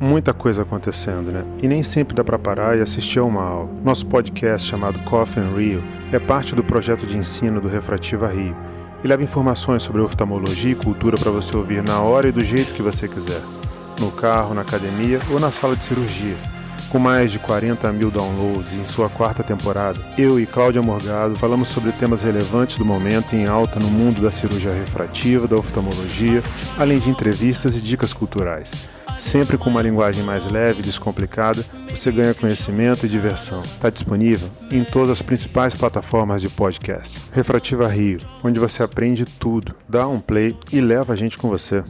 muita coisa acontecendo, né? E nem sempre dá para parar e assistir a uma aula. Nosso podcast chamado Coffee and Rio é parte do projeto de ensino do Refrativa Rio e leva informações sobre oftalmologia e cultura para você ouvir na hora e do jeito que você quiser. No carro, na academia ou na sala de cirurgia. Com mais de 40 mil downloads em sua quarta temporada, eu e Cláudia Morgado falamos sobre temas relevantes do momento em alta no mundo da cirurgia refrativa, da oftalmologia, além de entrevistas e dicas culturais. Sempre com uma linguagem mais leve e descomplicada, você ganha conhecimento e diversão. Está disponível em todas as principais plataformas de podcast. Refrativa Rio, onde você aprende tudo. Dá um play e leva a gente com você.